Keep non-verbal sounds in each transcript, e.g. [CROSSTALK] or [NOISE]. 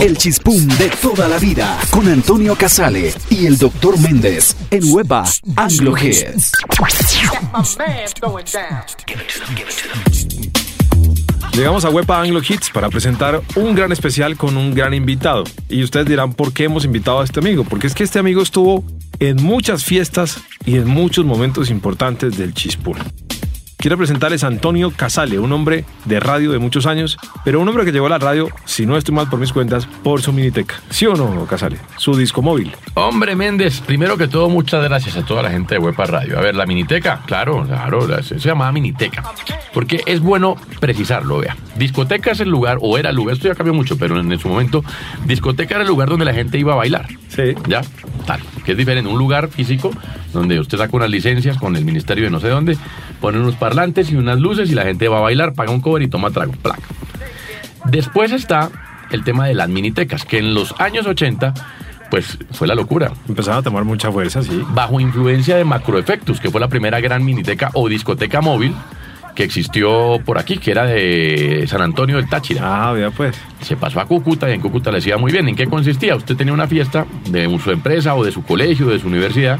El chispum de toda la vida con Antonio Casale y el doctor Méndez en Huepa Anglo Hits. Llegamos a Huepa Anglo Hits para presentar un gran especial con un gran invitado. Y ustedes dirán, ¿por qué hemos invitado a este amigo? Porque es que este amigo estuvo en muchas fiestas y en muchos momentos importantes del chispum. Quiero presentarles a Antonio Casale, un hombre de radio de muchos años, pero un hombre que llegó a la radio, si no estoy mal por mis cuentas, por su miniteca. ¿Sí o no, Casale? Su disco móvil. Hombre Méndez, primero que todo, muchas gracias a toda la gente de Huepa Radio. A ver, la miniteca, claro, claro, se llamaba miniteca. Porque es bueno precisarlo, vea. Discoteca es el lugar, o era el lugar, esto ya cambió mucho, pero en su momento, discoteca era el lugar donde la gente iba a bailar. Sí. ¿Ya? Tal. Que es diferente, un lugar físico donde usted saca unas licencias con el ministerio de no sé dónde, pone unos parlantes y unas luces y la gente va a bailar, paga un cover y toma trago. Placa. Después está el tema de las minitecas, que en los años 80 pues fue la locura. Empezaron a tomar mucha fuerza, sí. Bajo influencia de Macroefectus, que fue la primera gran miniteca o discoteca móvil que existió por aquí, que era de San Antonio del Táchira. Ah, vea pues. Se pasó a Cúcuta y en Cúcuta le decía muy bien. ¿En qué consistía? Usted tenía una fiesta de su empresa o de su colegio, de su universidad,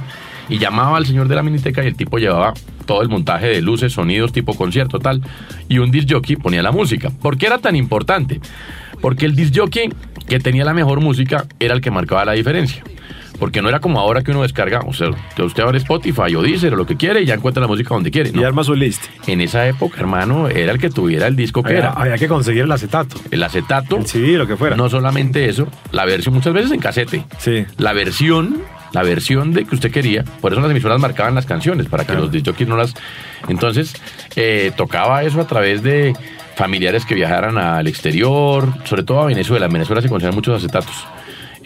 y llamaba al señor de la miniteca y el tipo llevaba todo el montaje de luces, sonidos, tipo concierto, tal, y un disc jockey ponía la música. ¿Por qué era tan importante? Porque el disc jockey que tenía la mejor música era el que marcaba la diferencia. Porque no era como ahora que uno descarga, o sea, que usted abre Spotify o Deezer o lo que quiere y ya encuentra la música donde quiere. Y arma su list. En esa época, hermano, era el que tuviera el disco que Había, era. había que conseguir el acetato. El acetato. El CD, lo que fuera. No solamente eso, la versión muchas veces en casete. Sí. La versión, la versión de que usted quería. Por eso las emisoras marcaban las canciones, para que Claro. los disc jockeys no las. Entonces, eh, tocaba eso a través de familiares que viajaran al exterior, sobre todo a Venezuela. En Venezuela se conservan muchos acetatos.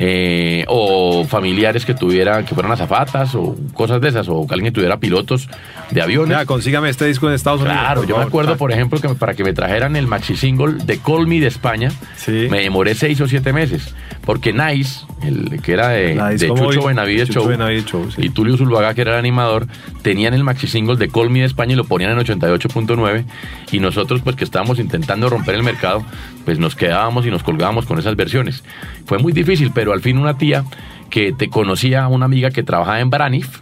Eh, o familiares que tuvieran, que fueran azafatas o cosas de esas, o que alguien que tuviera pilotos de aviones. Mira, consígame este disco en Estados Unidos. Claro, yo me acuerdo, por ejemplo, que para que me trajeran el maxi single de Call Me de España, Sí. me demoré seis o siete meses, porque Nice, el que era de, Chucho Benavides Show, Benavides Show, sí. y Tulio Zuluaga, que era el animador, tenían el maxi single de Call Me de España y lo ponían en 88.9, y nosotros, pues que estábamos intentando romper el mercado, pues nos quedábamos y nos colgábamos con esas versiones. Fue muy difícil, pero al fin una tía que te conocía, una amiga que trabajaba en Baranif,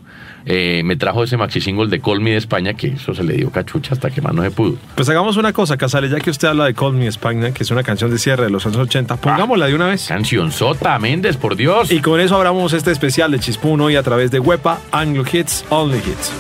eh, me trajo ese maxi single de Call Me de España, que eso se le dio cachucha hasta que más no se pudo. Pues hagamos una cosa, Casale, ya que usted habla de Call Me España, que es una canción de cierre de los años 80, pongámosla de una vez. Canción Sota, Méndez, por Dios. Y con eso abramos este especial de Chispún hoy a través de Huepa, Anglo Hits, Only Hits.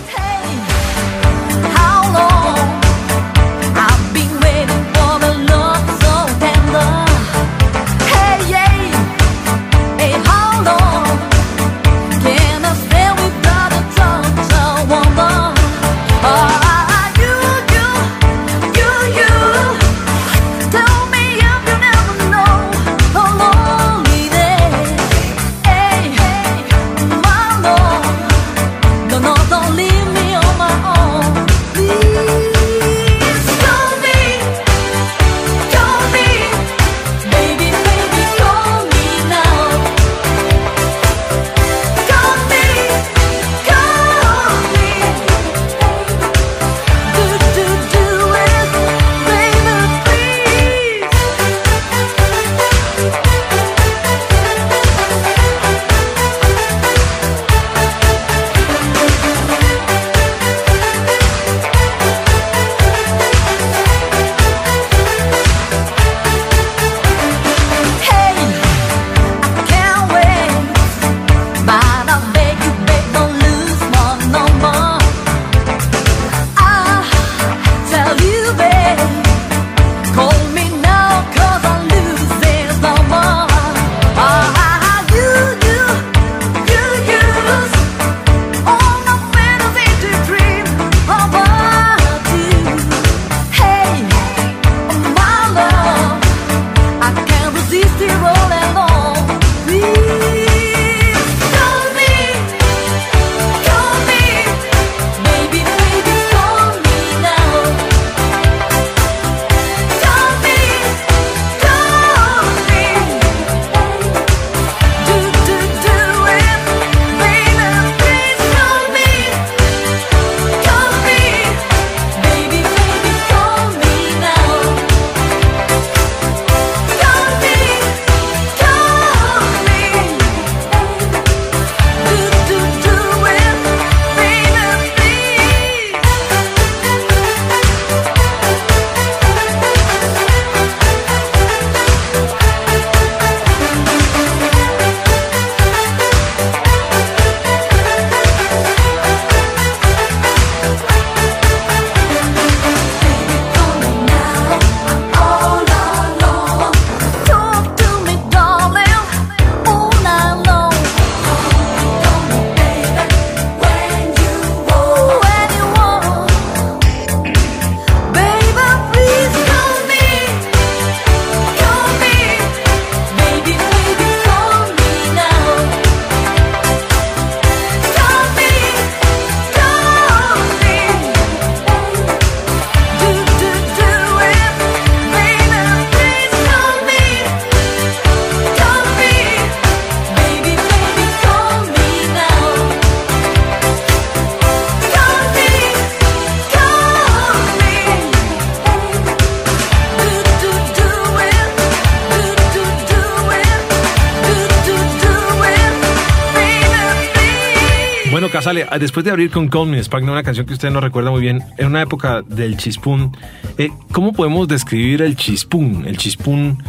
Después de abrir con Call Me Spark, una canción que usted no recuerda muy bien, en una época del chispún, eh, ¿cómo podemos describir el chispún? El chispún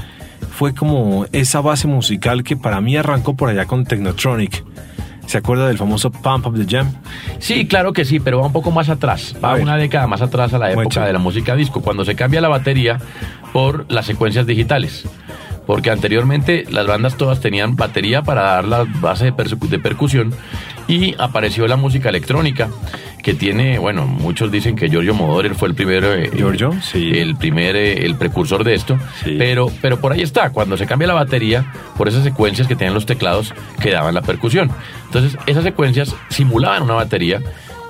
fue como esa base musical que para mí arrancó por allá con Technotronic. ¿Se acuerda del famoso Pump Up the Jam? Sí, claro que sí, pero va un poco más atrás. Va una década más atrás a la época Mucho. de la música disco, cuando se cambia la batería por las secuencias digitales. Porque anteriormente las bandas todas tenían batería para dar la base de, percu- de percusión y apareció la música electrónica que tiene, bueno, muchos dicen que Giorgio Moroder fue el primero, eh, Giorgio, sí. el primer, eh, el precursor de esto, Sí. pero, pero por ahí está, cuando se cambia la batería, por esas secuencias que tenían los teclados que daban la percusión. Entonces, esas secuencias simulaban una batería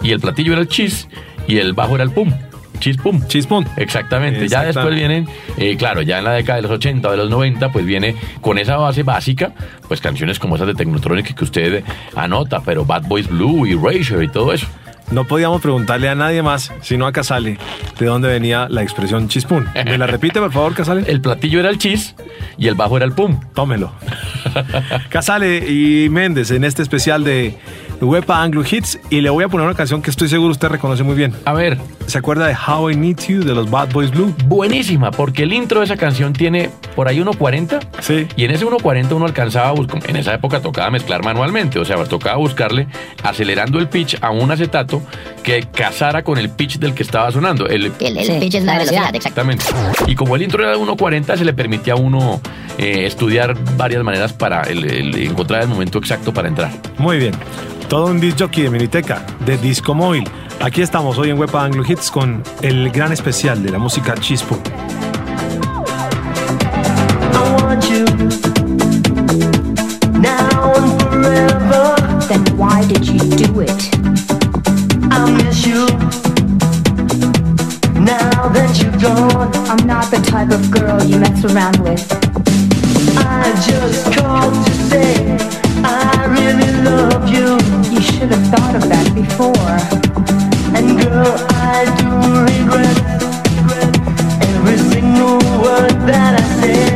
y el platillo era el chis y el bajo era el pum. Chis pum. Chispún. Exactamente. Ya después vienen, eh, claro, ya en la década de los 80 o de los 90, pues viene con esa base básica, pues canciones como esas de Technotronic que usted anota, pero Bad Boys Blue y Erasure y todo eso. No podíamos preguntarle a nadie más, sino a Casale, de dónde venía la expresión chispún. ¿Me la repite, por favor, Casale? [LAUGHS] El platillo era el chis y el bajo era el pum. Tómelo. [LAUGHS] Casale y Méndez en este especial de Wepa Anglo Hits y le voy a poner una canción que estoy seguro usted reconoce muy bien. A ver, ¿Se acuerda de How I Need You de los Bad Boys Blue? buenísima, porque el intro de esa canción tiene por ahí 1.40 Sí. y en ese 1.40 uno alcanzaba a buscar, en esa época tocaba mezclar manualmente, o sea, tocaba buscarle acelerando el pitch a un acetato que casara con el pitch del que estaba sonando. El, El, el Sí, pitch es la velocidad. Exactamente. Y como el intro era de 1.40, se le permitía a uno eh, estudiar varias maneras para el- el encontrar el momento exacto para entrar. Muy bien. Todo un disc jockey de Miniteca, de Disco Móvil. Aquí estamos hoy en Wepa Anglo Hits con el gran especial de la música Chispún. I want you now and forever. Then why did you do it? I miss you now that you're gone. I'm not the type of girl you mess around with. I just called to say I really love you. You should have thought of that before. And girl, I do regret every single word that I said.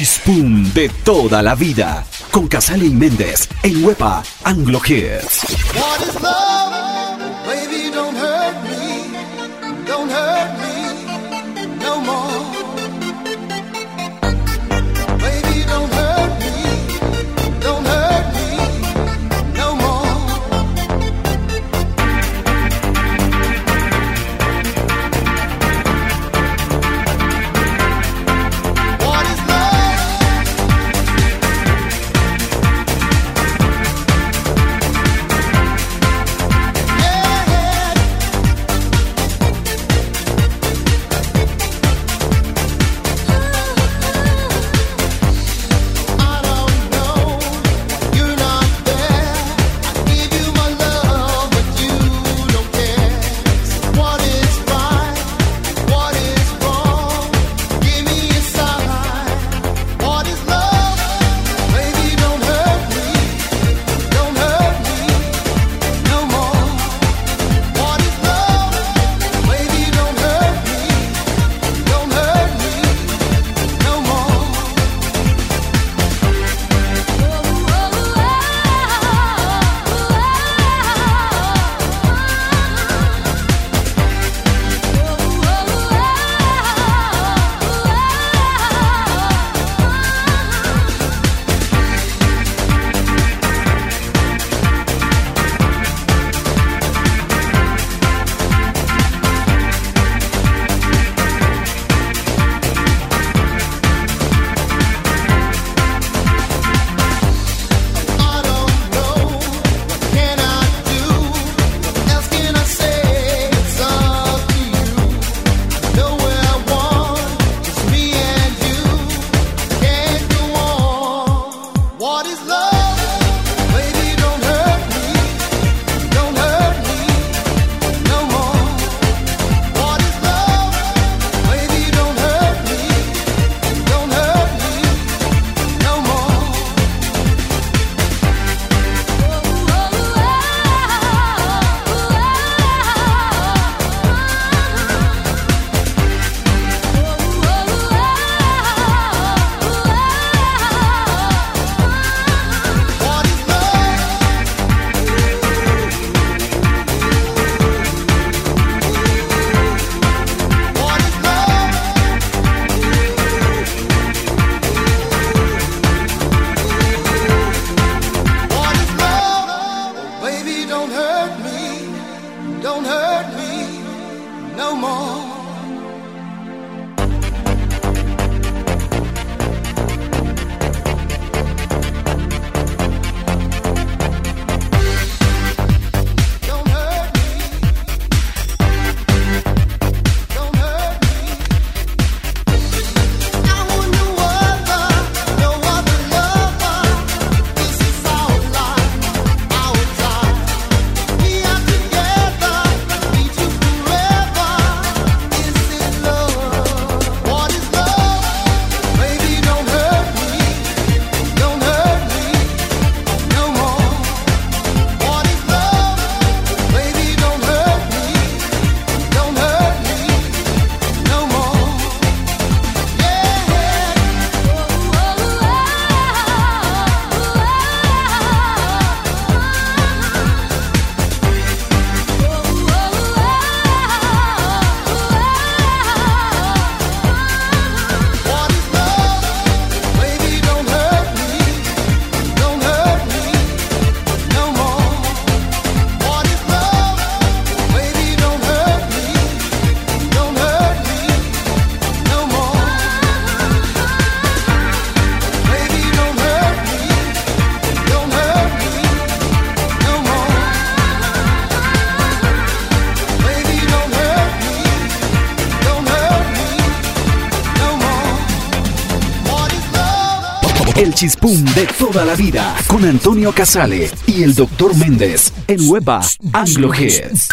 El Chispún de toda la vida. Con Casale y Méndez en Wepa Anglo Hits. chispum de toda la vida con Antonio Casale y el doctor Méndez en Weba Anglo Hits.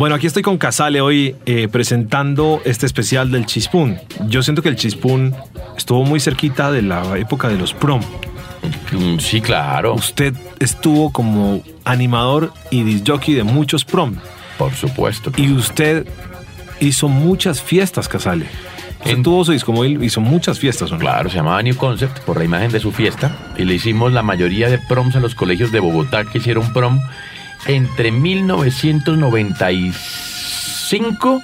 Bueno, aquí estoy con Casale hoy eh, presentando este especial del Chispún. Yo siento que el Chispún estuvo muy cerquita de la época de los prom. Mm, Sí, claro, Usted estuvo como animador y disjockey de muchos prom. por supuesto. Y usted hizo muchas fiestas, Casale. Usted En- tuvo su disco móvil, hizo muchas fiestas, ¿o no? Claro, se llamaba New Concept por la imagen de su fiesta y le hicimos la mayoría de proms a los colegios de Bogotá que hicieron prom entre 1995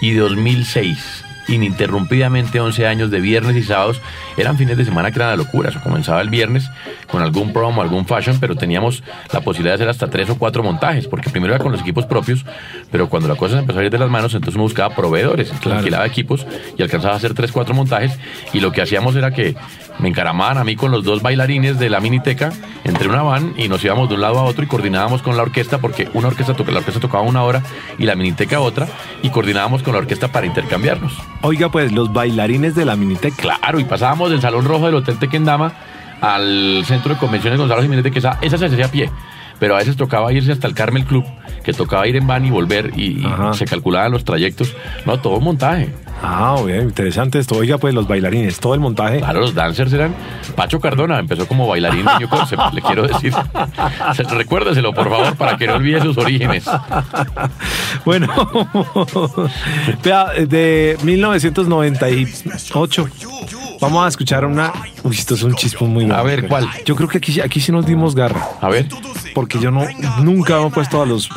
y 2006. Ininterrumpidamente 11 años de viernes y sábados. Eran fines de semana que eran la locura. Eso comenzaba el viernes con algún prom o algún fashion, pero teníamos la posibilidad de hacer hasta tres o cuatro montajes, porque primero era con los equipos propios, pero cuando la cosa se empezó a ir de las manos, entonces uno buscaba proveedores, entonces Claro. alquilaba equipos y alcanzaba a hacer tres, cuatro montajes. Y lo que hacíamos era que me encaramaban a mí con los dos bailarines de la miniteca entre una van y nos íbamos de un lado a otro y coordinábamos con la orquesta porque una orquesta la orquesta tocaba una hora y la miniteca otra y coordinábamos con la orquesta para intercambiarnos. Oiga, pues, los bailarines de la Minitec. Claro, y pasábamos del Salón Rojo del Hotel Tequendama al Centro de Convenciones Gonzalo Jiménez, que esa, esa se hacía a pie. Pero a veces tocaba irse hasta el Carmel Club, que tocaba ir en van y volver, y, se calculaban los trayectos. No, todo montaje. Ah, bien, interesante esto. Oiga, pues, los bailarines, todo el montaje. Claro, los dancers eran. Pacho Cardona empezó como bailarín Concept, le quiero decir. [LAUGHS] Se- Recuérdeselo, por favor, para que no olvide sus orígenes. [LAUGHS] Bueno, [LAUGHS] de 1998 vamos a escuchar una... Uy, esto es un chispón muy bueno. A ver, ¿cuál? Yo creo que aquí, aquí sí nos dimos garra, A ver. porque yo no nunca hemos puesto a los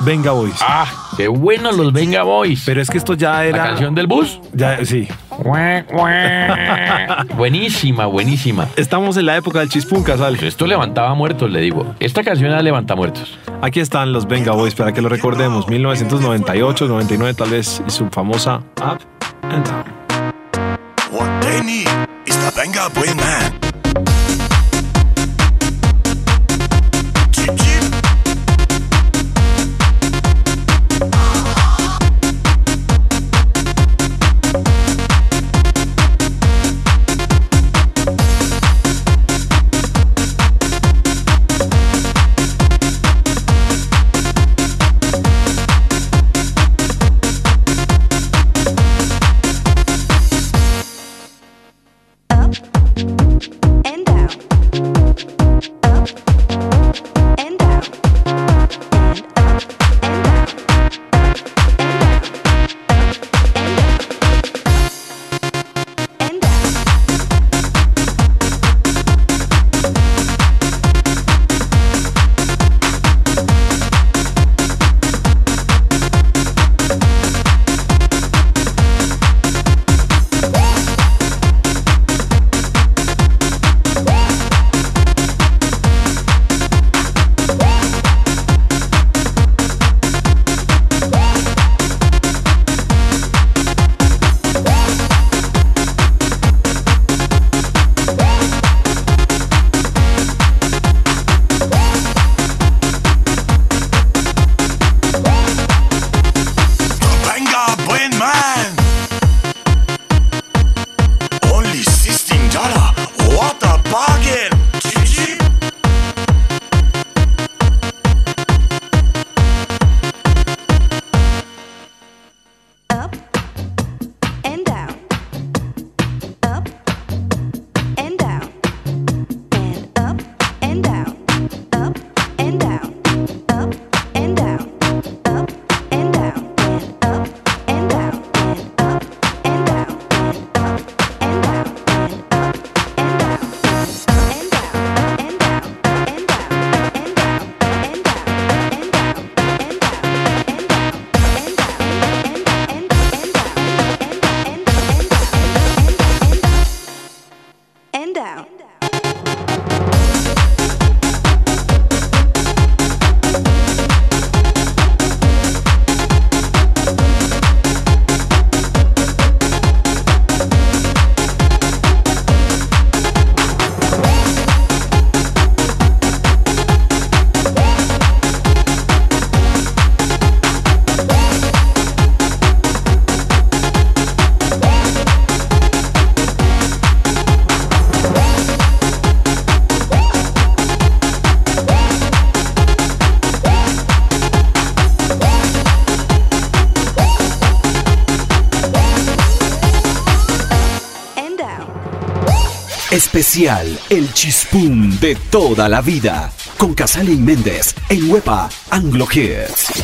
Venga Boys. ¡Ah! ¡Qué buenos los Venga Boys! Pero es que esto ya la era... canción del bus. Ya, sí. [LAUGHS] buenísima, buenísima. Estamos en la época del chispún, Casal. Esto levantaba muertos, le digo. Esta canción era levanta muertos. Aquí están los Venga Boys para que lo recordemos. 1998, 99 tal vez, y su famosa Up and Down. What they need is the Venga Boy Man. especial El Chispum de toda la vida con Casale y Méndez en Huepa Anglo Hits.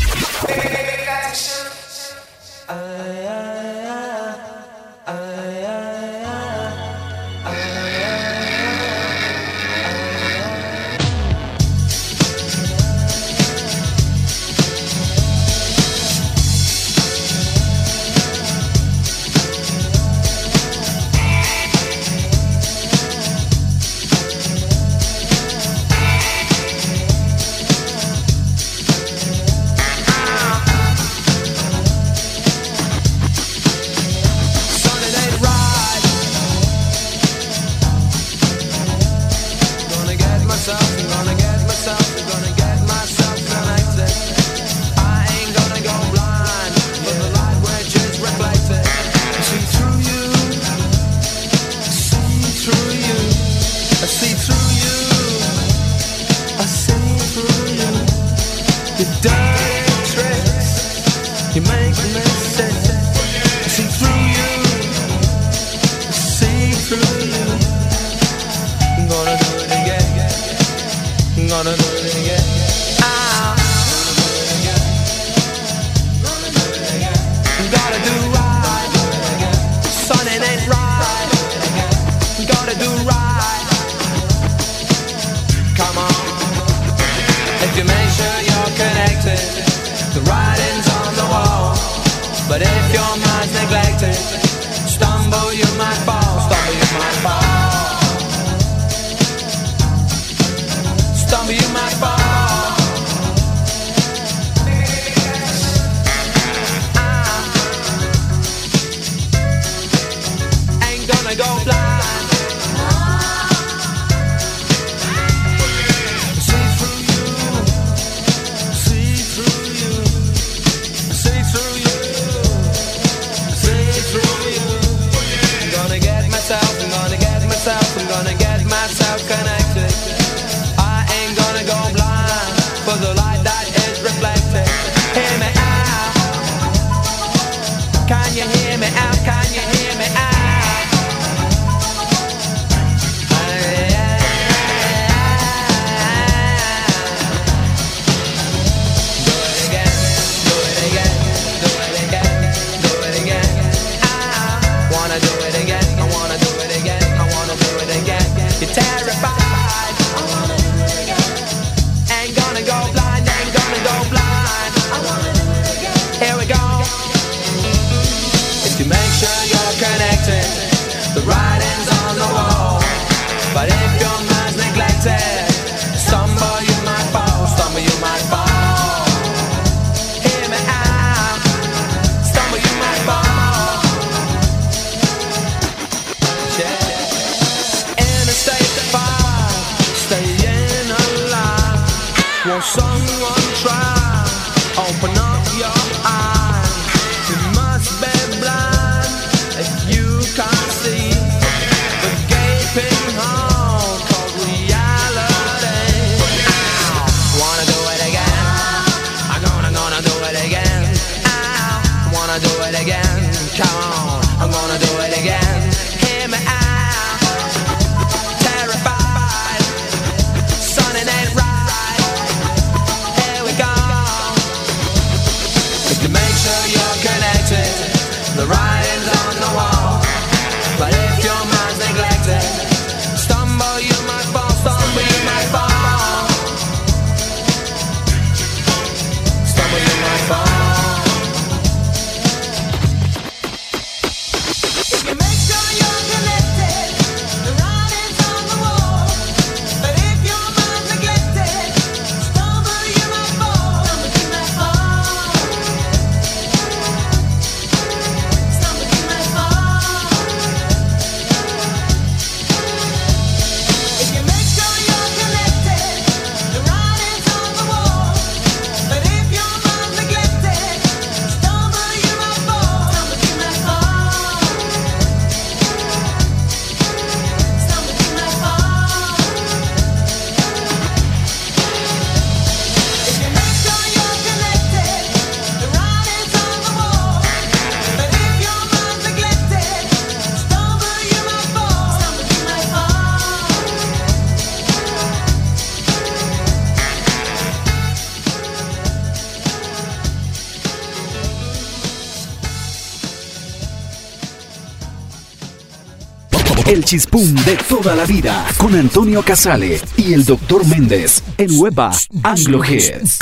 El chispum de toda la vida con Antonio Casale y el doctor Méndez en Hueva Anglo Hits.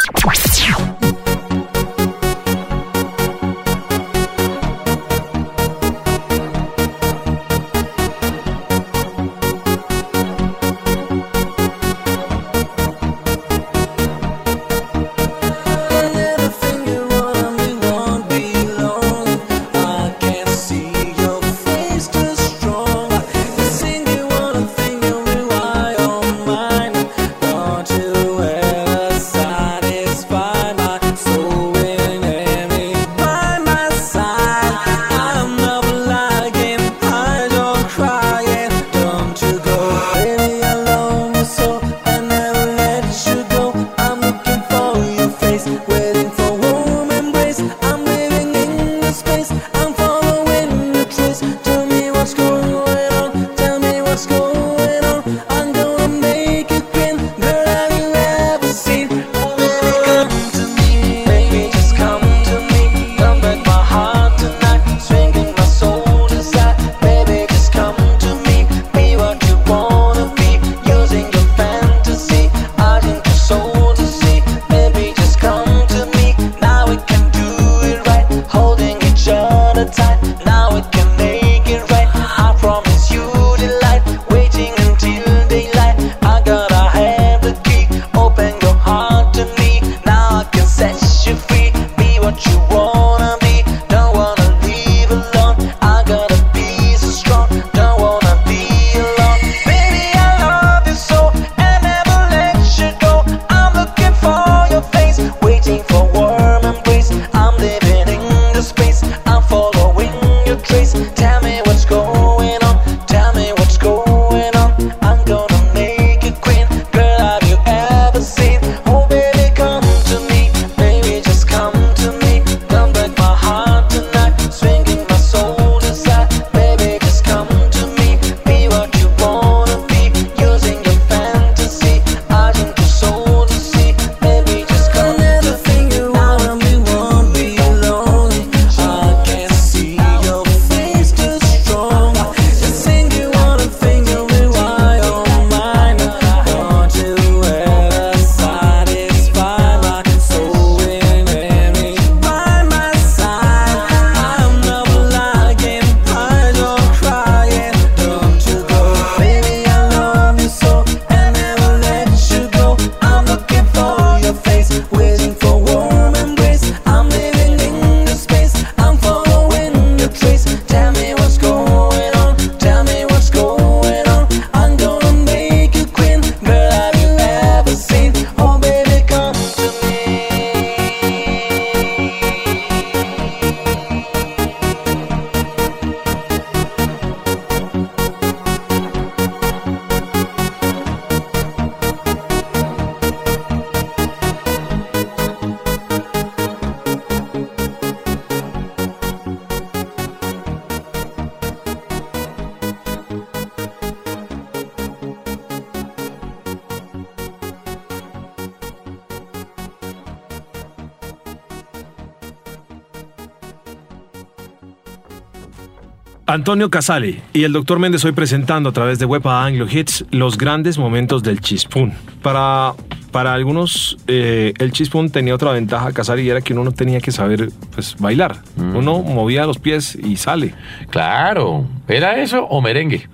Antonio Casale y el doctor Méndez hoy presentando a través de Wepa Anglo Hits los grandes momentos del chispún. Para, para algunos, eh, el chispún tenía otra ventaja, Casale, y era que uno no tenía que saber pues, bailar. Uno movía los pies y sale. Claro, ¿era eso o merengue?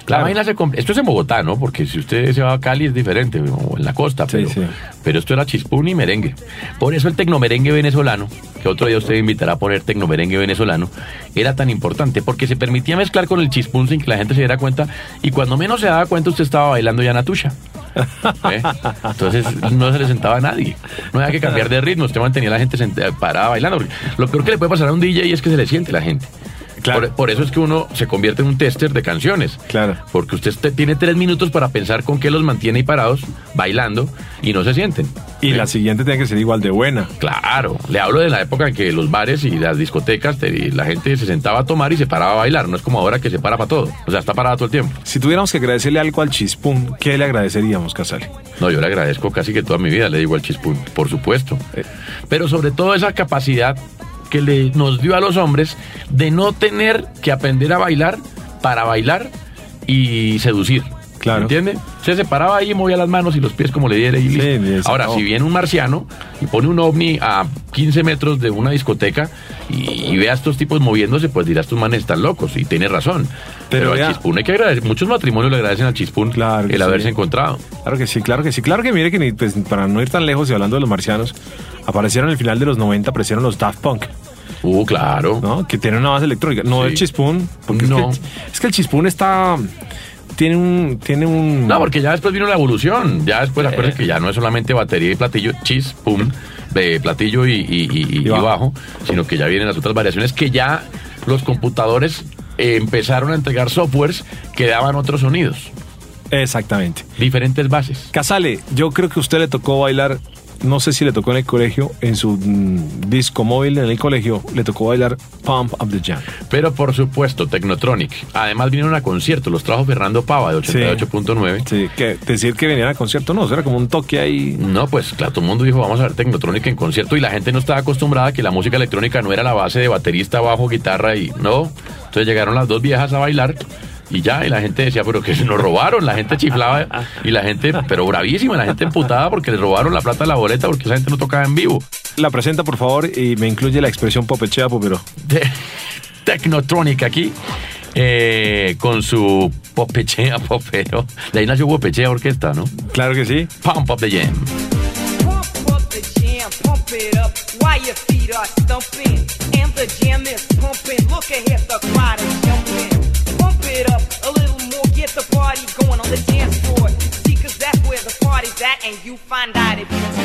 La Claro. vaina se Esto es en Bogotá, ¿no? Porque si usted se va a Cali es diferente, o en la costa, Sí, pero, sí. pero esto era chispún y merengue. Por eso el tecnomerengue venezolano, que otro día usted invitará a poner tecnomerengue venezolano, era tan importante, porque se permitía mezclar con el chispún sin que la gente se diera cuenta, y cuando menos se daba cuenta usted estaba bailando ya natusha. [LAUGHS] ¿Eh? Entonces no se le sentaba a nadie. No había que cambiar de ritmo, usted mantenía a la gente sent- parada bailando. Lo peor que le puede pasar a un DJ es que se le siente la gente. Claro. Por, por eso es que uno se convierte en un tester de canciones. Claro. Porque usted te- tiene tres minutos para pensar con qué los mantiene ahí parados, bailando, y no se sienten. Y la siguiente tiene que ser igual de buena. Claro, le hablo de la época en que los bares y las discotecas, te- la gente se sentaba a tomar y se paraba a bailar. No es como ahora que se para para todo. O sea, está parada todo el tiempo. Si tuviéramos que agradecerle algo al chispún, ¿qué le agradeceríamos, Casale? No, yo le agradezco casi que toda mi vida, le digo al chispún, por supuesto. Eh. Pero sobre todo esa capacidad que le, nos dio a los hombres de no tener que aprender a bailar para bailar y seducir. Claro. ¿Entiende? Se separaba ahí, movía las manos y los pies como le diera y Sí, y Ahora, si viene un marciano y pone un ovni a 15 metros de una discoteca y, y ve a estos tipos moviéndose, pues dirás, estos manes están locos. Y tiene razón. Pero, vea- al Chispún hay que agradecer. Muchos matrimonios le agradecen al Chispún Claro el sí. haberse encontrado. Claro que sí, claro que sí. Claro que mire que ni- pues, para no ir tan lejos y hablando de los marcianos, aparecieron en el final de los 90, aparecieron los Daft Punk, Uh, claro. ¿no? Que tienen una base electrónica. No Sí. el Chispún, porque No. es, que, es que el Chispún está... Tiene un... Tiene un No, porque ya después vino la evolución. Ya después, acuérdense que ya no es solamente batería y platillo, chis, pum, de platillo y, y- y- y Y bajo. bajo, sino que ya vienen las otras variaciones que ya los computadores eh, empezaron a entregar softwares que daban otros sonidos, Exactamente. diferentes bases. Casale, yo creo que a usted le tocó bailar, no sé si le tocó en el colegio, en su mm, disco móvil en el colegio, le tocó bailar Pump Up the Jam. Pero por supuesto, Technotronic. Además vinieron a concierto, los trajo Fernando Pava de 88.9. Sí, que decir que venían a concierto, no, eso era como un toque ahí. No, pues claro, todo el mundo dijo, vamos a ver Technotronic en concierto y la gente no estaba acostumbrada a que la música electrónica no era la base de baterista, bajo, guitarra y no. Entonces llegaron las dos viejas a bailar y ya, y la gente decía, pero que se nos robaron, la gente chiflaba [LAUGHS] y la gente, pero bravísima, la gente emputada porque les robaron la plata de la boleta porque esa gente no tocaba en vivo. La presenta, por favor, y me incluye la expresión popechea, popero. De Technotronic aquí. eh, con su popechea, [LAUGHS] popero. De ahí nació popechea orquesta, ¿no? Claro que sí. Pump up the jam. Pump up the jam, pump it up while your feet are stumping. And the jam is pumping. Look ahead, the crowd is jumping. find out if you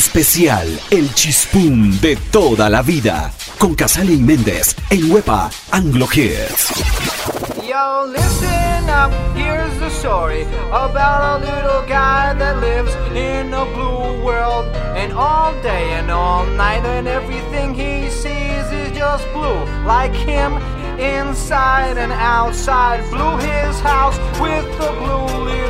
Especial El Chispum de toda la vida. Con Casale y Méndez en Huepa Anglo Hits. Yo, listen up, here's the story about a little guy that lives in a blue world. And all day and all night, and everything he sees is just blue, like him inside and outside. Blue his house with the blue little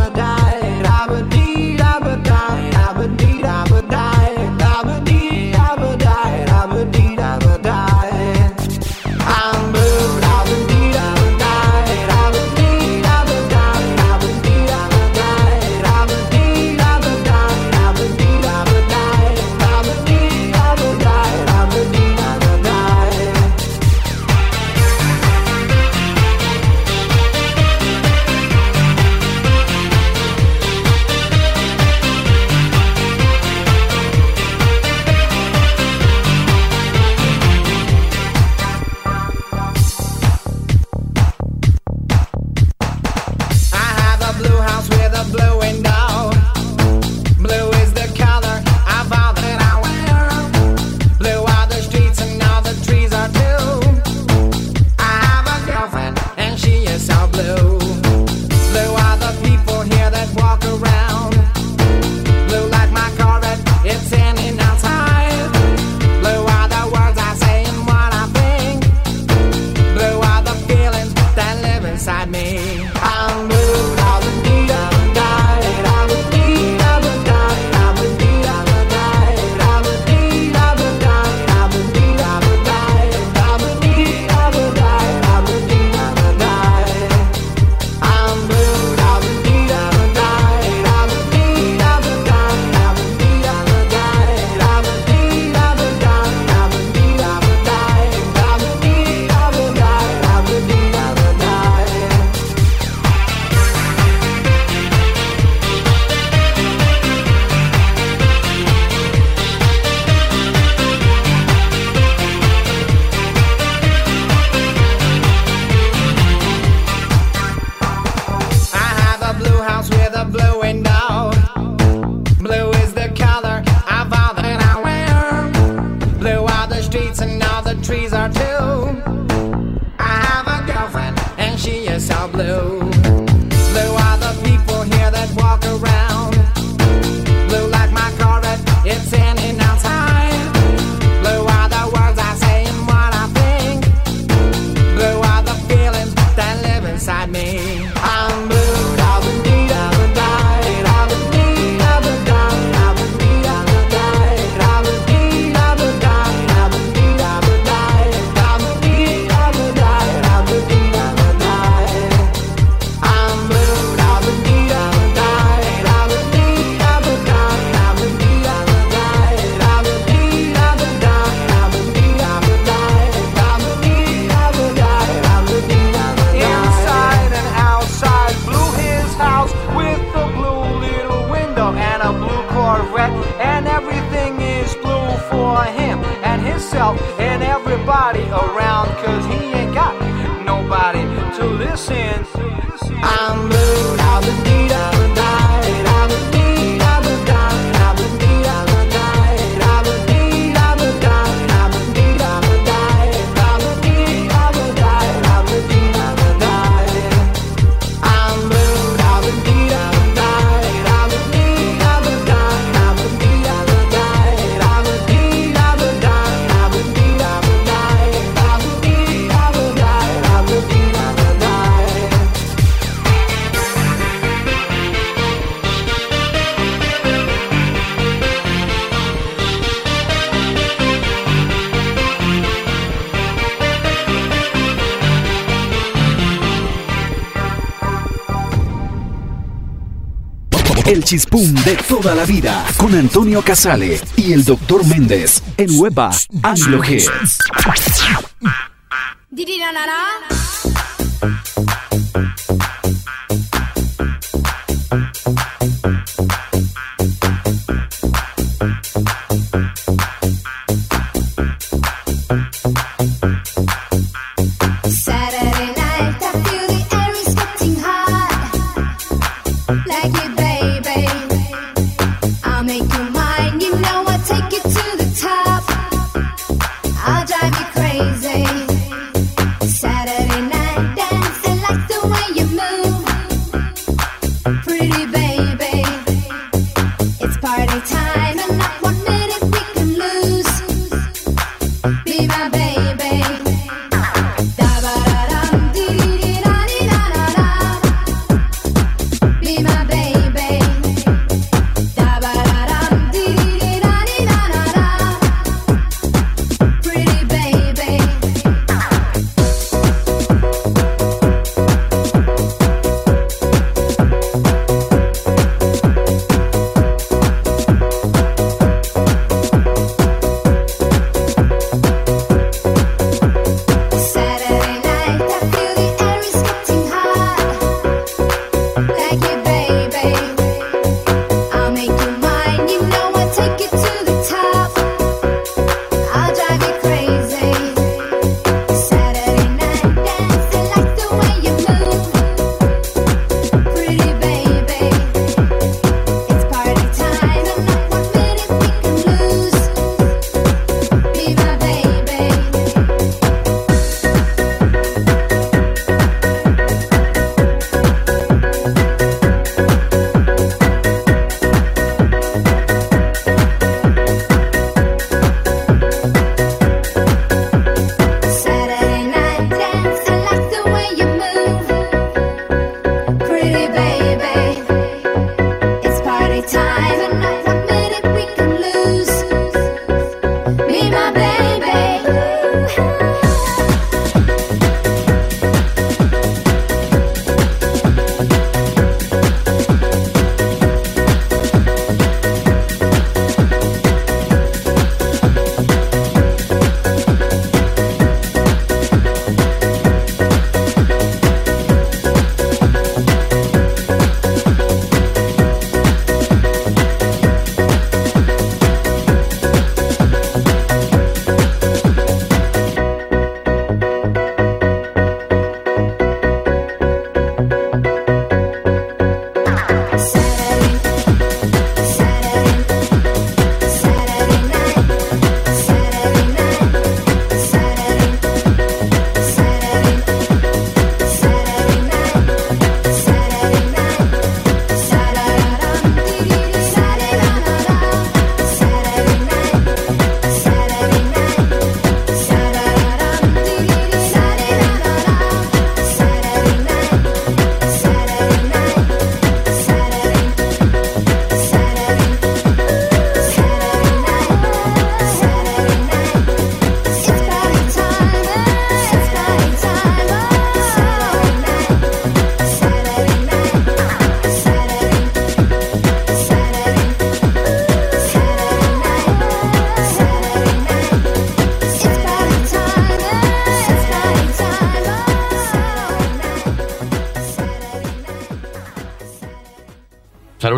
El chispum de toda la vida con Antonio Casale y el doctor Méndez en Weba Anglo G.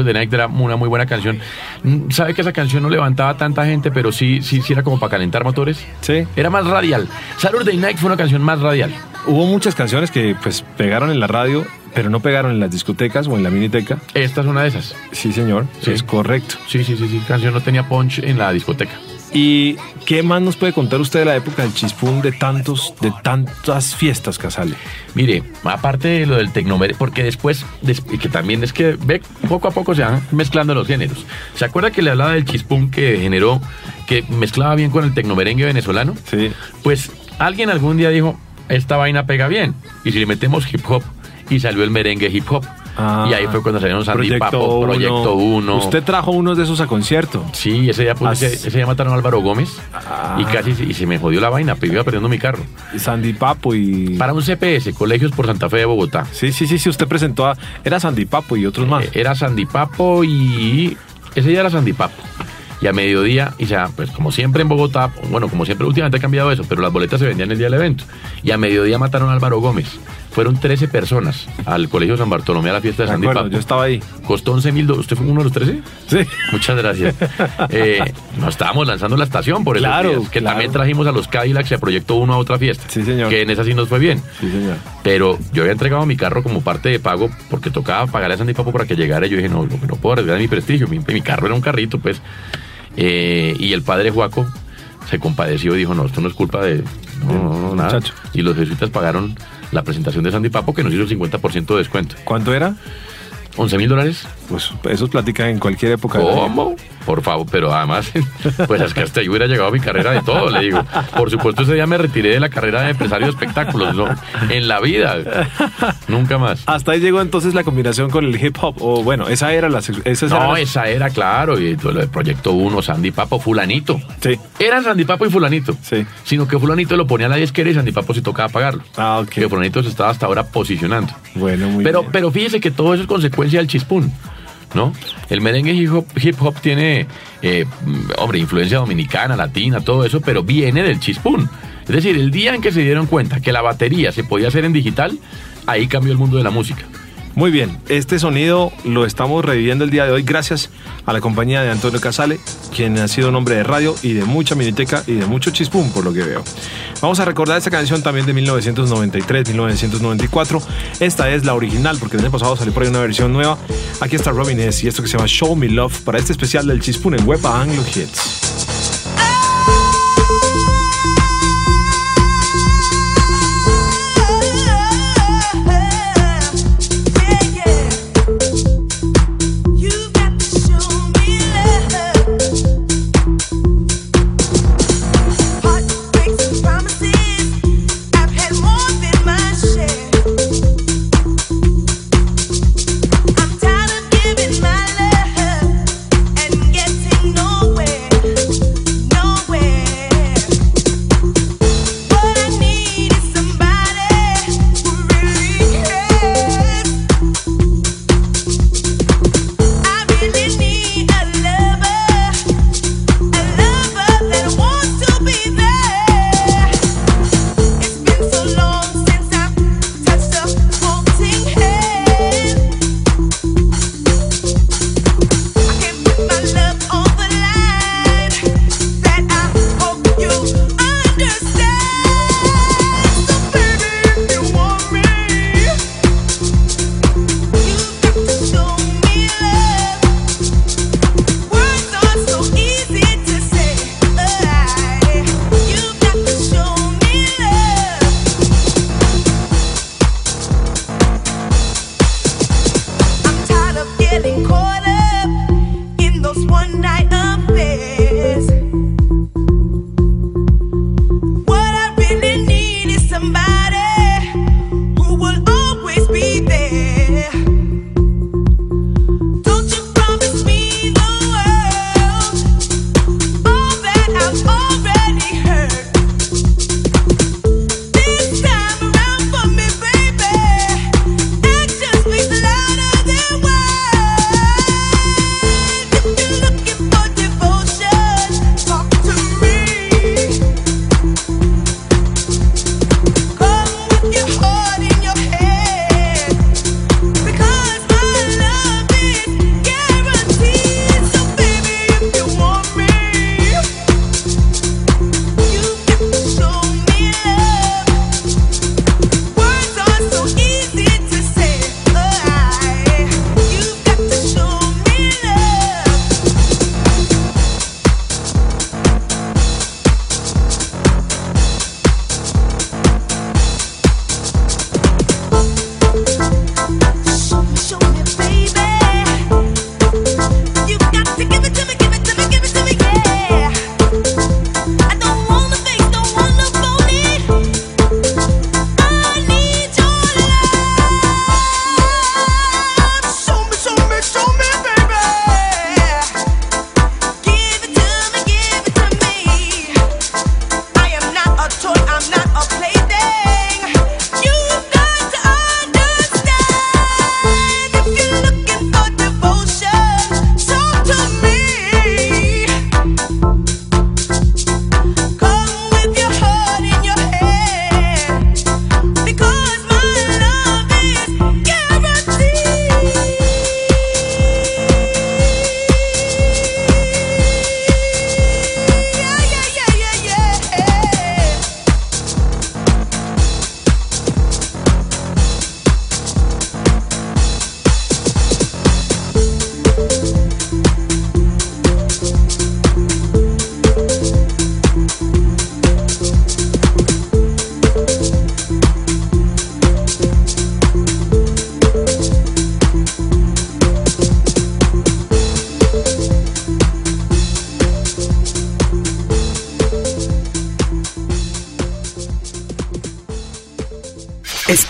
Saturday Night era una muy buena canción. Mm, ¿Sabe que esa canción no levantaba tanta gente, pero sí, sí, sí era como para calentar motores? Sí. Era más radial. Saturday Night fue una canción más radial. Hubo muchas canciones que pues pegaron en la radio, pero no pegaron en las discotecas o en la miniteca. Esta es una de esas. Sí, señor, Sí. es correcto. Sí, sí, sí, sí. Canción no tenía punch en la discoteca. ¿Y qué más nos puede contar usted de la época del chispún de tantos, de tantas fiestas, Casale? Mire, aparte de lo del tecnomerengue, porque después, des- que también es que ve, poco a poco se van mezclando los géneros. ¿Se acuerda que le hablaba del chispún que generó, que mezclaba bien con el tecnomerengue venezolano? Sí. Pues alguien algún día dijo, esta vaina pega bien. Y si le metemos hip hop, y salió el merengue hip hop. Ah, y ahí fue cuando salieron Sandy Proyecto Papo, Uno. Proyecto 1. Usted trajo unos de esos a concierto. Sí, ese día, pues, Ah, ese, ese día mataron a Álvaro Gómez Ah. y casi se- y se me jodió la vaina, pero iba perdiendo mi carro. Sandy Papo y... Para un CPS, Colegios por Santa Fe de Bogotá. Sí, sí, sí, sí, usted presentó a... Era Sandy Papo y otros más. Eh, Era Sandy Papo y. Ese día era Sandy Papo. Y a mediodía, y sea, pues como siempre en Bogotá, bueno, como siempre últimamente ha cambiado eso, pero las boletas se vendían el día del evento. Y a mediodía mataron a Álvaro Gómez. Fueron 13 personas al Colegio San Bartolomé a la fiesta de De Sandy acuerdo, yo estaba ahí. Costó 11 mil dólares. ¿Usted fue uno de los 13? Sí. Muchas gracias. [LAUGHS] Eh, nos estábamos lanzando la estación por esos Claro, días, que claro. también trajimos a los Cadillacs y a Proyecto 1 a otra fiesta. Sí, señor. Que en esa sí nos fue bien. Sí, señor. Pero yo había entregado mi carro como parte de pago porque tocaba pagarle a Sandy Papo para que llegara. Y yo dije, no, no, no puedo arriesgar mi prestigio. Mi, mi carro era un carrito, pues. Eh, y el padre Juaco se compadeció y dijo, no, esto no es culpa de... No, no, no, nada. muchacho. Y los jesuitas pagaron la presentación de Sandy Papo que nos hizo el 50% de descuento. ¿Cuánto era? 11 mil dólares. Pues esos platican en cualquier época. ¿Cómo? Por favor, pero además, [LAUGHS] pues es que hasta ahí hubiera llegado mi carrera de todo, le digo. Por supuesto, ese día me retiré de la carrera de empresario de espectáculos, ¿no? En la vida. Nunca más. Hasta ahí llegó entonces la combinación con el hip hop. O bueno, esa era la. Esa era No, la- esa era, claro, y de Proyecto 1, Sandy Papo, Fulanito. Sí. Era Sandy Papo y Fulanito. Sí. Sino que Fulanito lo ponía a la disquera y Sandy Papo sí tocaba pagarlo. Ah, ok. Que Fulanito se estaba hasta ahora posicionando. Bueno, muy pero, bien. pero fíjese que todo eso es consecuencia del chispún, ¿no? El merengue hip hop, tiene, eh, hombre, influencia dominicana, latina, todo eso, pero viene del chispún. Es decir, el día en que se dieron cuenta que la batería se podía hacer en digital, ahí cambió el mundo de la música. Muy bien, este sonido lo estamos reviviendo el día de hoy gracias a la compañía de Antonio Casale, quien ha sido un hombre de radio y de mucha miniteca y de mucho chispum, por lo que veo. Vamos a recordar esta canción también de 1993, 1994. Esta es la original, porque el año pasado salió por ahí una versión nueva. Aquí está Robin S. y esto que se llama Show Me Love para este especial del chispún en Wepa Anglo Hits.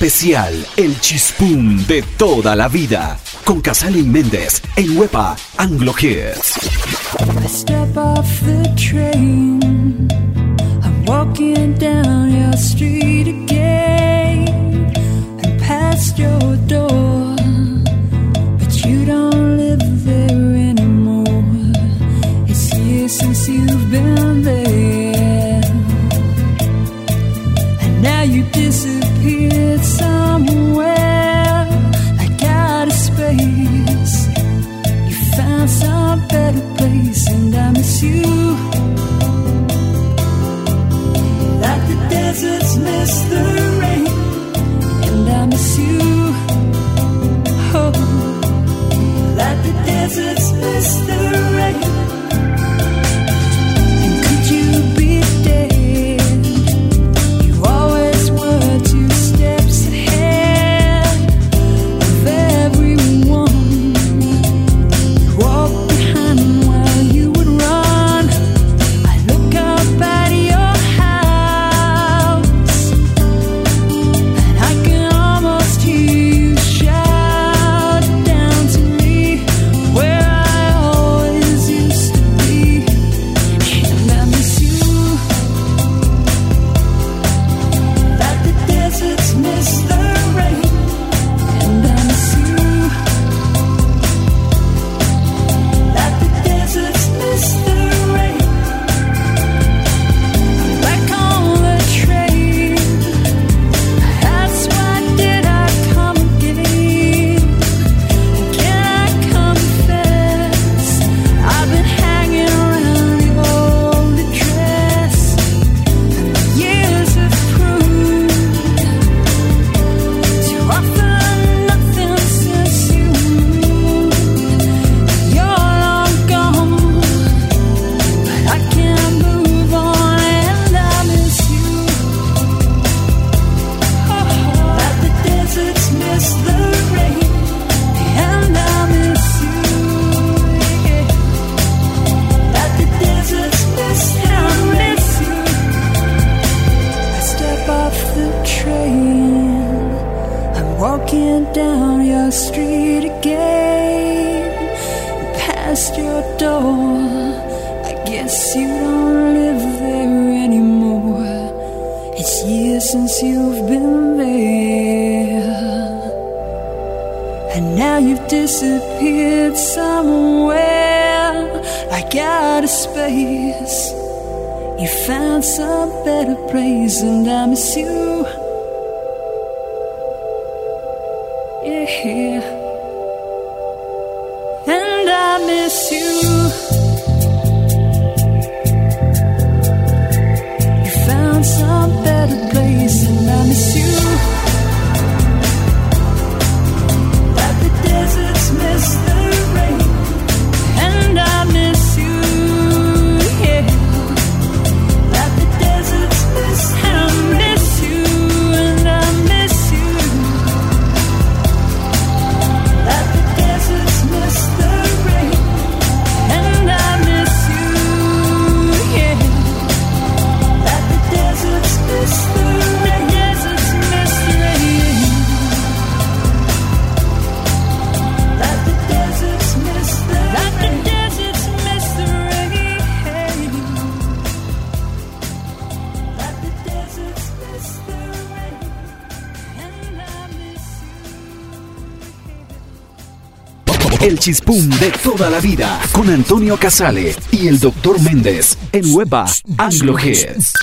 especial El Chispum de toda la vida con Casale y Méndez en Wepa Anglo Hits. I step off the train. you disappeared somewhere like out of space. You found some better place, and I miss you. Like the deserts miss the disappeared somewhere like out of space. You found some better place, and I miss you. chispum de toda la vida con Antonio Casale y el doctor Méndez en Weba Anglo Hits.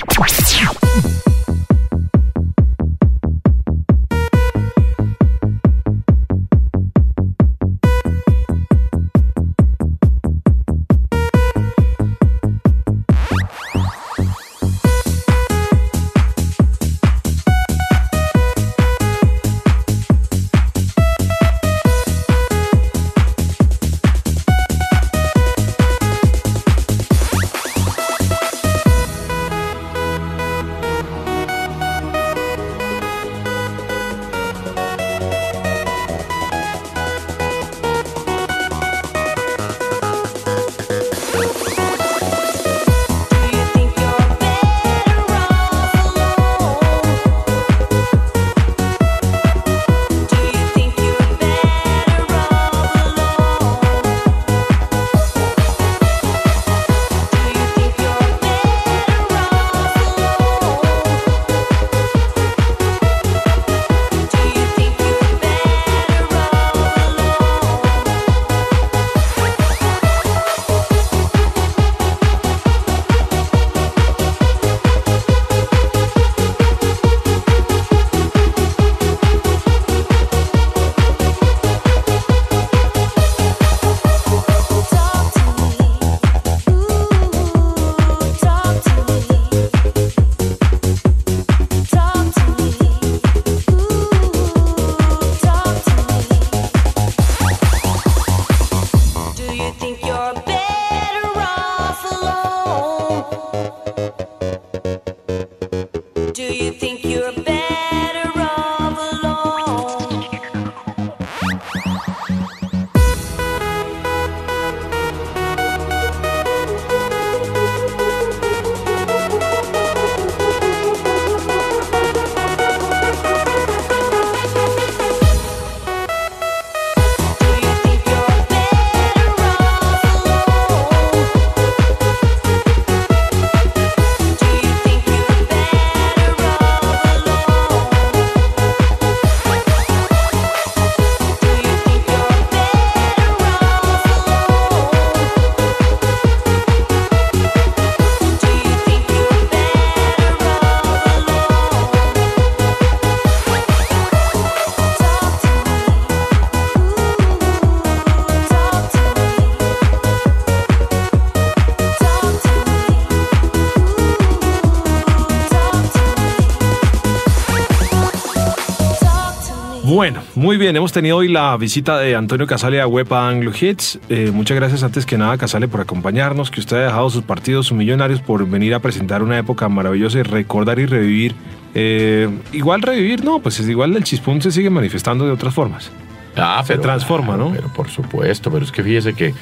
Muy bien, hemos tenido hoy la visita de Antonio Casale a Wepa Anglo Hits. Eh, muchas gracias antes que nada, Casale, por acompañarnos, que usted ha dejado sus partidos, sus millonarios, por venir a presentar una época maravillosa y recordar y revivir. Eh, igual revivir, no, pues es igual el chispún se sigue manifestando de otras formas. Ah, Se transforma, ¿no? Pero por supuesto, pero es que fíjese que,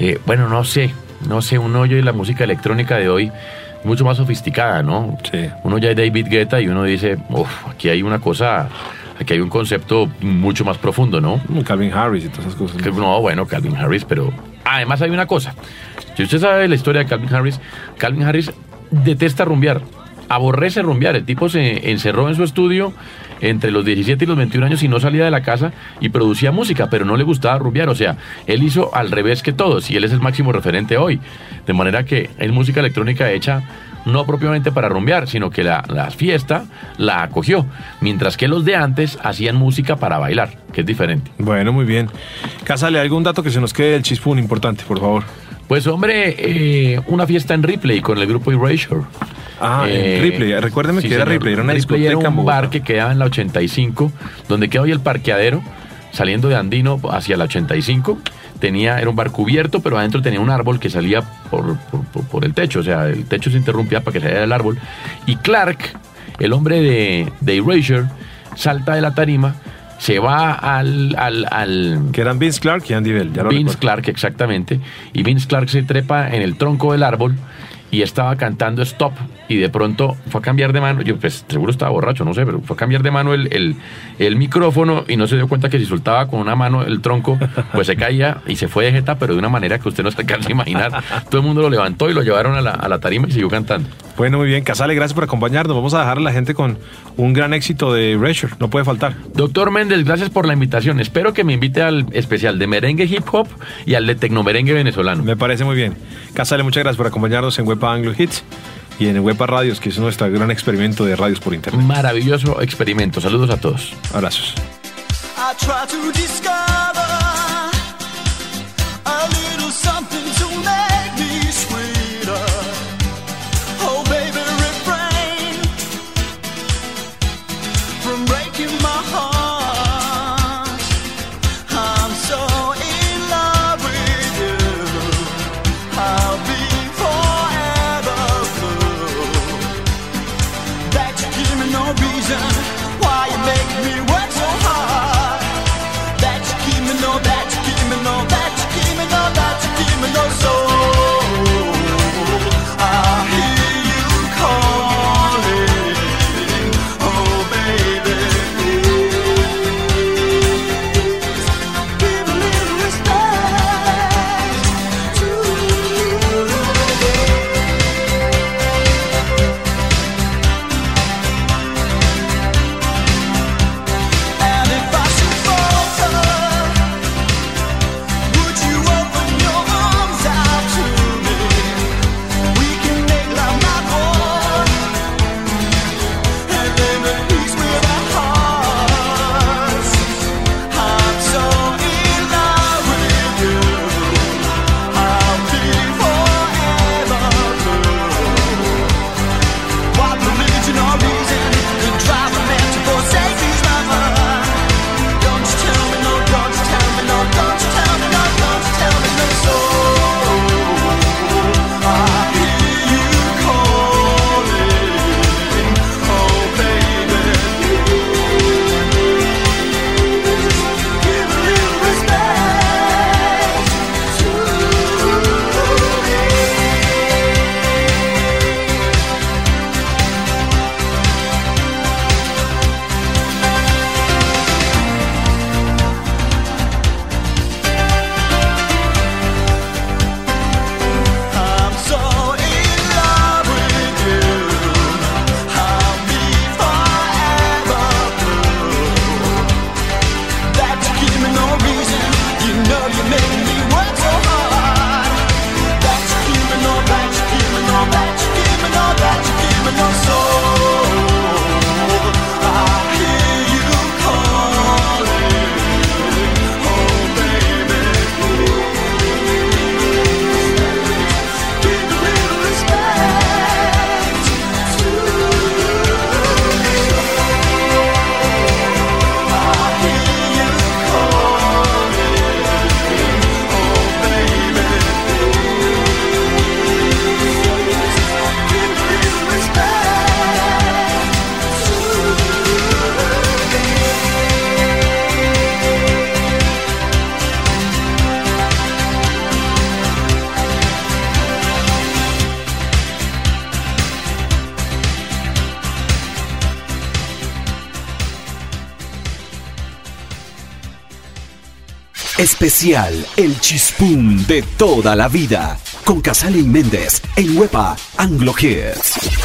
eh, bueno, no sé, no sé, uno oye la música electrónica de hoy mucho más sofisticada, ¿no? Sí. Uno ya es David Guetta y uno dice, uff, aquí hay una cosa, aquí hay un concepto mucho más profundo, ¿no? Como Calvin Harris y todas esas cosas. No, bueno, Calvin Harris, pero además hay una cosa. Si usted sabe la historia de Calvin Harris, Calvin Harris detesta rumbear, aborrece rumbear. El tipo se encerró en su estudio entre los 17 y los 21 años y no salía de la casa y producía música, pero no le gustaba rumbear. O sea, él hizo al revés que todos y él es el máximo referente hoy. De manera que es música electrónica hecha no propiamente para rumbear, sino que la, la fiesta la acogió, mientras que los de antes hacían música para bailar, que es diferente. Bueno, muy bien. Casale, algún dato que se nos quede del chispún importante, por favor. Pues hombre, eh, una fiesta en Ripley con el grupo Erasure. Ah, en Ripley. Recuérdeme que era señor. Ripley, era una Ripley discoteca era un bar que quedaba en la 85, donde queda hoy el parqueadero, saliendo de Andino hacia la 85. Tenía, era un bar cubierto, pero adentro tenía un árbol que salía por, por- el techo, o sea, el techo se interrumpía para que saliera el árbol. Y Clark, el hombre de, de Erasure, salta de la tarima, se va al- al- al Que eran Vince Clark y Andy Bell. Ya lo Vince recuerdo. Clark, exactamente. Y Vince Clark se trepa en el tronco del árbol y estaba cantando Stop. Y de pronto fue a cambiar de mano. Yo, pues, seguro estaba borracho, no sé, pero fue a cambiar de mano el, el- el micrófono y no se dio cuenta que si soltaba con una mano el tronco, pues se caía y se fue de jeta, pero de una manera que usted no se alcanza a imaginar. Todo el mundo lo levantó y lo llevaron a la, a la tarima y siguió cantando. Bueno, muy bien. Casale, gracias por acompañarnos. Vamos a dejar a la gente con un gran éxito de Erasure. No puede faltar. Doctor Méndez, gracias por la invitación. Espero que me invite al especial de merengue hip hop y al de tecnomerengue venezolano. Me parece muy bien. Casale, muchas gracias por acompañarnos en Wepa Anglo Hits y en Wepa Radios, que es nuestro gran experimento de radios por internet. Maravilloso experimento. Saludos a todos. Abrazos. I try to discover Especial El Chispum de toda la vida. Con Casale y Méndez en Huepa Anglo Hits.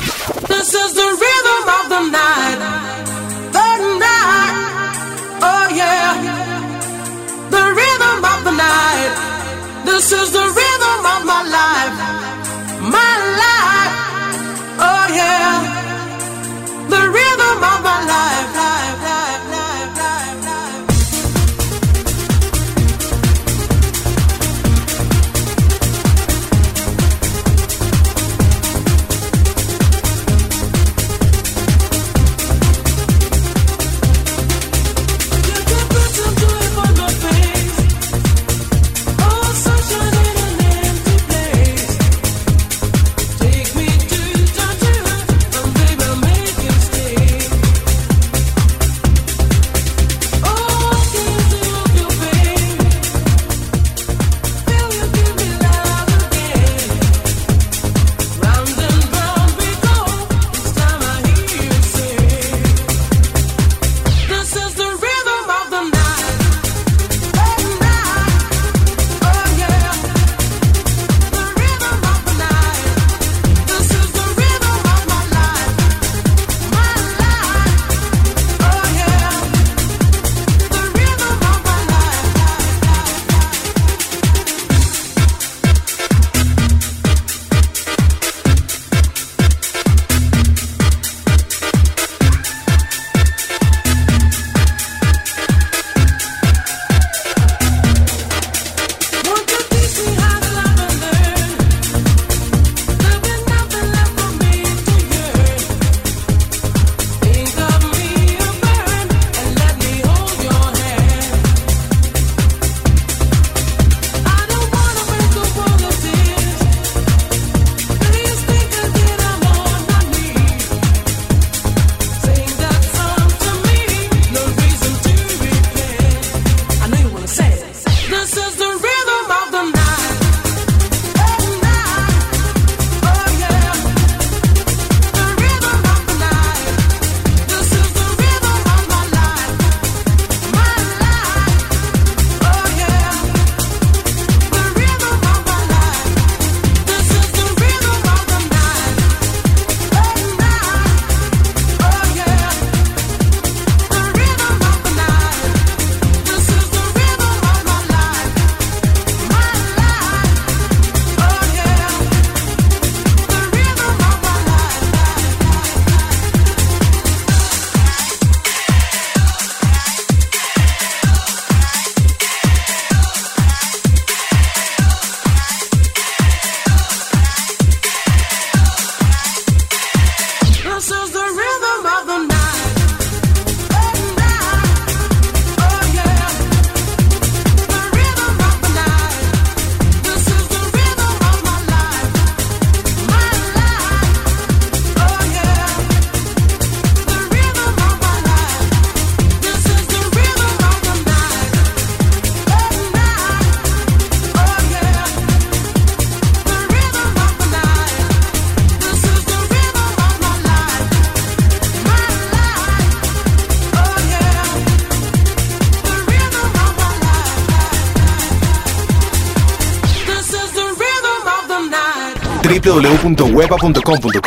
www.hueva.com.co